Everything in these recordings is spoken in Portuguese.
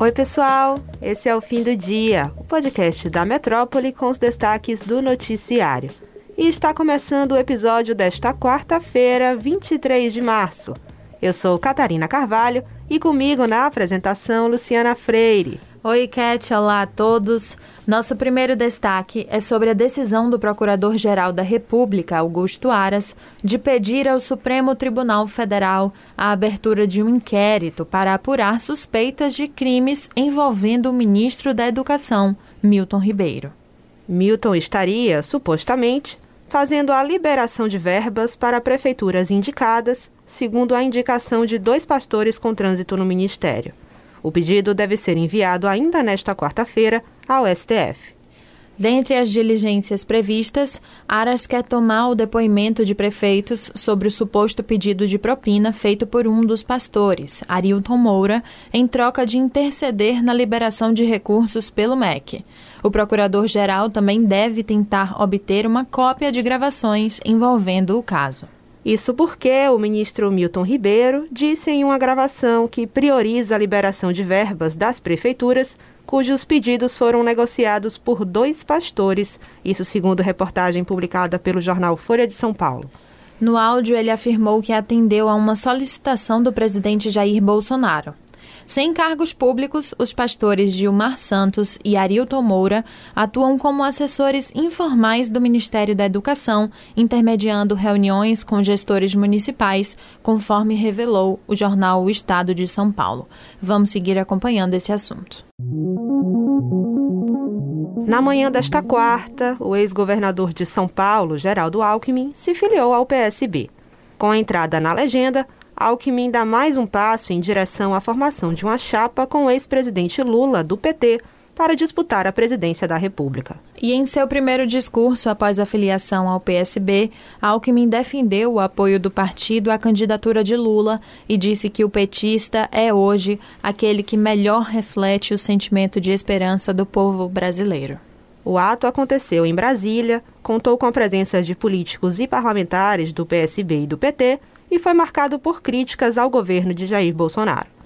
Oi, pessoal! Esse é o Fim do Dia, o podcast da Metrópole com os destaques do noticiário. E está começando o episódio desta quarta-feira, 23 de março. Eu sou Catarina Carvalho e comigo na apresentação Luciana Freire. Oi, Cat, olá a todos. Nosso primeiro destaque é sobre a decisão do Procurador-Geral da República, Augusto Aras, de pedir ao Supremo Tribunal Federal a abertura de um inquérito para apurar suspeitas de crimes envolvendo o ministro da Educação, Milton Ribeiro. Milton estaria, supostamente, fazendo a liberação de verbas para prefeituras indicadas, segundo a indicação de dois pastores com trânsito no ministério. O pedido deve ser enviado ainda nesta quarta-feira ao STF. Dentre as diligências previstas, Aras quer tomar o depoimento de prefeitos sobre o suposto pedido de propina feito por um dos pastores, Arilton Moura, em troca de interceder na liberação de recursos pelo MEC. O procurador-geral também deve tentar obter uma cópia de gravações envolvendo o caso. Isso porque o ministro Milton Ribeiro disse em uma gravação que prioriza a liberação de verbas das prefeituras cujos pedidos foram negociados por dois pastores, isso segundo reportagem publicada pelo jornal Folha de São Paulo. No áudio, ele afirmou que atendeu a uma solicitação do presidente Jair Bolsonaro. Sem cargos públicos, os pastores Gilmar Santos e Arilton Moura atuam como assessores informais do Ministério da Educação, intermediando reuniões com gestores municipais, conforme revelou o jornal O Estado de São Paulo. Vamos seguir acompanhando esse assunto. Na manhã desta quarta, o ex-governador de São Paulo, Geraldo Alckmin, se filiou ao PSB. Com a entrada na legenda, Alckmin dá mais um passo em direção à formação de uma chapa com o ex-presidente Lula, do PT, para disputar a presidência da República. E em seu primeiro discurso após a filiação ao PSB, Alckmin defendeu o apoio do partido à candidatura de Lula e disse que o petista é hoje aquele que melhor reflete o sentimento de esperança do povo brasileiro. O ato aconteceu em Brasília, contou com a presença de políticos e parlamentares do PSB e do PT e foi marcado por críticas ao governo de Jair Bolsonaro.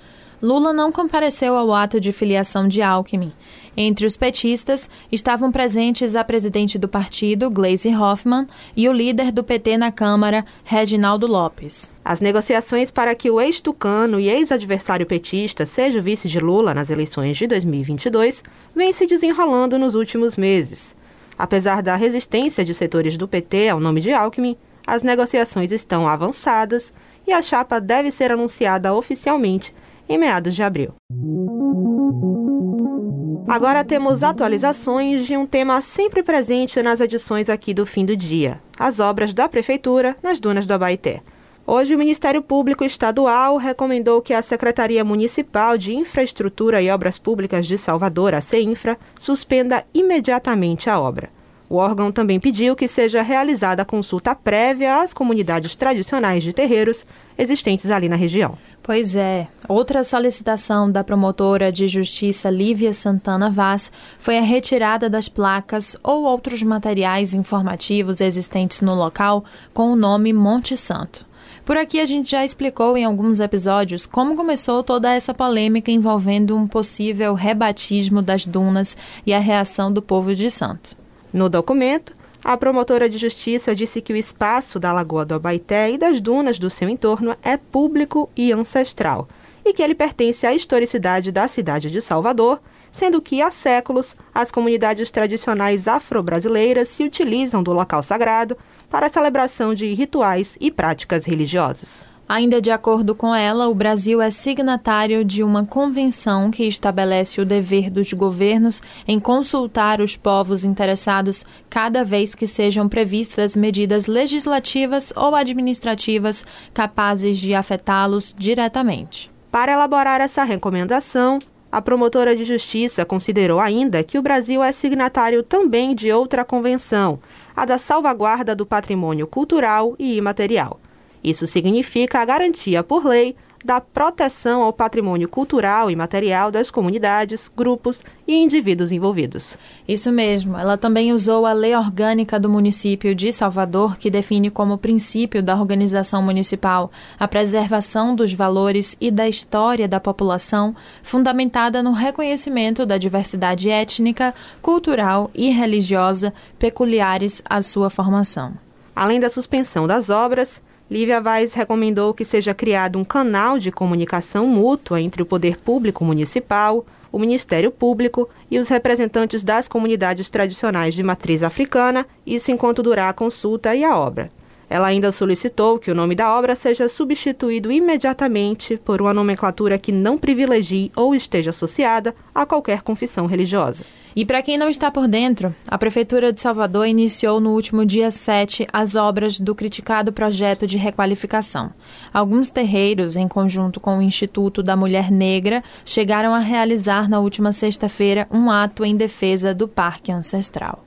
Lula não compareceu ao ato de filiação de Alckmin. Entre os petistas estavam presentes a presidente do partido, Gleisi Hoffmann, e o líder do PT na Câmara, Reginaldo Lopes. As negociações para que o ex-tucano e ex-adversário petista seja o vice de Lula nas eleições de 2022 vêm se desenrolando nos últimos meses. Apesar da resistência de setores do PT ao nome de Alckmin, as negociações estão avançadas e a chapa deve ser anunciada oficialmente em meados de abril. Agora temos atualizações de um tema sempre presente nas edições aqui do fim do dia: as obras da Prefeitura nas dunas do Abaité. Hoje, o Ministério Público Estadual recomendou que a Secretaria Municipal de Infraestrutura e Obras Públicas de Salvador, a CEINFRA, suspenda imediatamente a obra. O órgão também pediu que seja realizada consulta prévia às comunidades tradicionais de terreiros existentes ali na região. Pois é. Outra solicitação da promotora de justiça Lívia Santana Vaz foi a retirada das placas ou outros materiais informativos existentes no local com o nome Monte Santo. Por aqui a gente já explicou em alguns episódios como começou toda essa polêmica envolvendo um possível rebatismo das dunas e a reação do povo de Santo. No documento, a promotora de justiça disse que o espaço da Lagoa do Abaité e das dunas do seu entorno é público e ancestral e que ele pertence à historicidade da cidade de Salvador, sendo que há séculos as comunidades tradicionais afro-brasileiras se utilizam do local sagrado para a celebração de rituais e práticas religiosas. Ainda de acordo com ela, o Brasil é signatário de uma convenção que estabelece o dever dos governos em consultar os povos interessados cada vez que sejam previstas medidas legislativas ou administrativas capazes de afetá-los diretamente. Para elaborar essa recomendação, a promotora de justiça considerou ainda que o Brasil é signatário também de outra convenção, a da salvaguarda do patrimônio cultural e imaterial. Isso significa a garantia por lei da proteção ao patrimônio cultural e material das comunidades, grupos e indivíduos envolvidos. Isso mesmo. Ela também usou a lei orgânica do município de Salvador, que define como princípio da organização municipal a preservação dos valores e da história da população, fundamentada no reconhecimento da diversidade étnica, cultural e religiosa peculiares à sua formação. Além da suspensão das obras, Lívia Vaz recomendou que seja criado um canal de comunicação mútua entre o poder público municipal, o Ministério Público e os representantes das comunidades tradicionais de matriz africana, isso enquanto durar a consulta e a obra. Ela ainda solicitou que o nome da obra seja substituído imediatamente por uma nomenclatura que não privilegie ou esteja associada a qualquer confissão religiosa. E para quem não está por dentro, a Prefeitura de Salvador iniciou no último dia 7 as obras do criticado projeto de requalificação. Alguns terreiros, em conjunto com o Instituto da Mulher Negra, chegaram a realizar na última sexta-feira um ato em defesa do Parque Ancestral.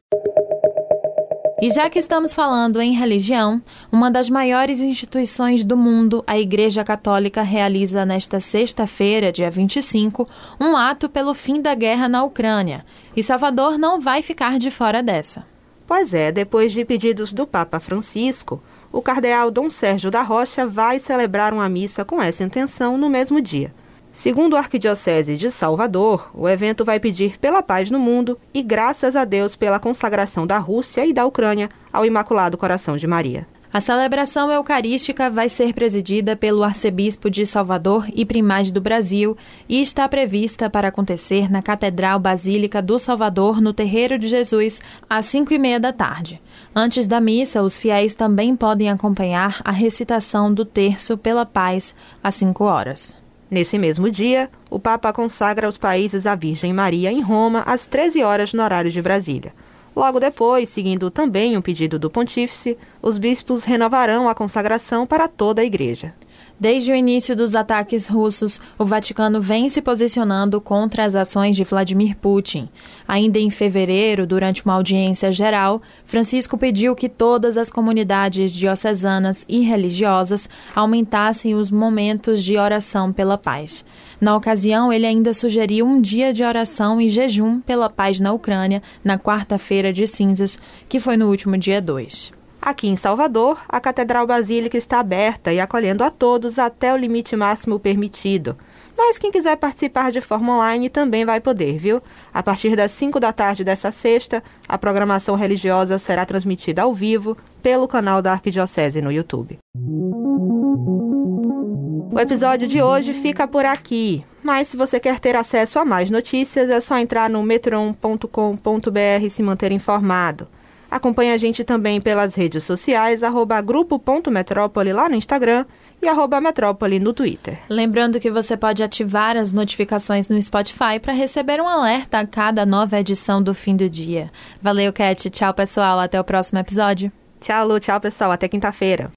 E já que estamos falando em religião, uma das maiores instituições do mundo, a Igreja Católica, realiza nesta sexta-feira, dia 25, um ato pelo fim da guerra na Ucrânia. E Salvador não vai ficar de fora dessa. Pois é, depois de pedidos do Papa Francisco, o cardeal Dom Sérgio da Rocha vai celebrar uma missa com essa intenção no mesmo dia. Segundo a Arquidiocese de Salvador, o evento vai pedir pela paz no mundo e graças a Deus pela consagração da Rússia e da Ucrânia ao Imaculado Coração de Maria. A celebração eucarística vai ser presidida pelo arcebispo de Salvador e primaz do Brasil e está prevista para acontecer na Catedral Basílica do Salvador, no Terreiro de Jesus, às cinco e meia da tarde. Antes da missa, os fiéis também podem acompanhar a recitação do Terço pela Paz às cinco horas. Nesse mesmo dia, o Papa consagra os países a Virgem Maria em Roma às 13 horas no horário de Brasília. Logo depois, seguindo também um pedido do pontífice, os bispos renovarão a consagração para toda a Igreja. Desde o início dos ataques russos, o Vaticano vem se posicionando contra as ações de Vladimir Putin. Ainda em fevereiro, durante uma audiência geral, Francisco pediu que todas as comunidades diocesanas e religiosas aumentassem os momentos de oração pela paz. Na ocasião, ele ainda sugeriu um dia de oração e jejum pela paz na Ucrânia, na quarta-feira de cinzas, que foi no último dia 2. Aqui em Salvador, a Catedral Basílica está aberta e acolhendo a todos até o limite máximo permitido. Mas quem quiser participar de forma online também vai poder, viu? A partir das 5 da tarde dessa sexta, a programação religiosa será transmitida ao vivo pelo canal da Arquidiocese no YouTube. O episódio de hoje fica por aqui, mas se você quer ter acesso a mais notícias, é só entrar no metron.com.br e se manter informado. Acompanhe a gente também pelas redes sociais, arroba grupo.metrópole lá no Instagram e arroba metrópole no Twitter. Lembrando que você pode ativar as notificações no Spotify para receber um alerta a cada nova edição do fim do dia. Valeu, Cat. Tchau, pessoal. Até o próximo episódio. Tchau, Lu. Tchau, pessoal. Até quinta-feira.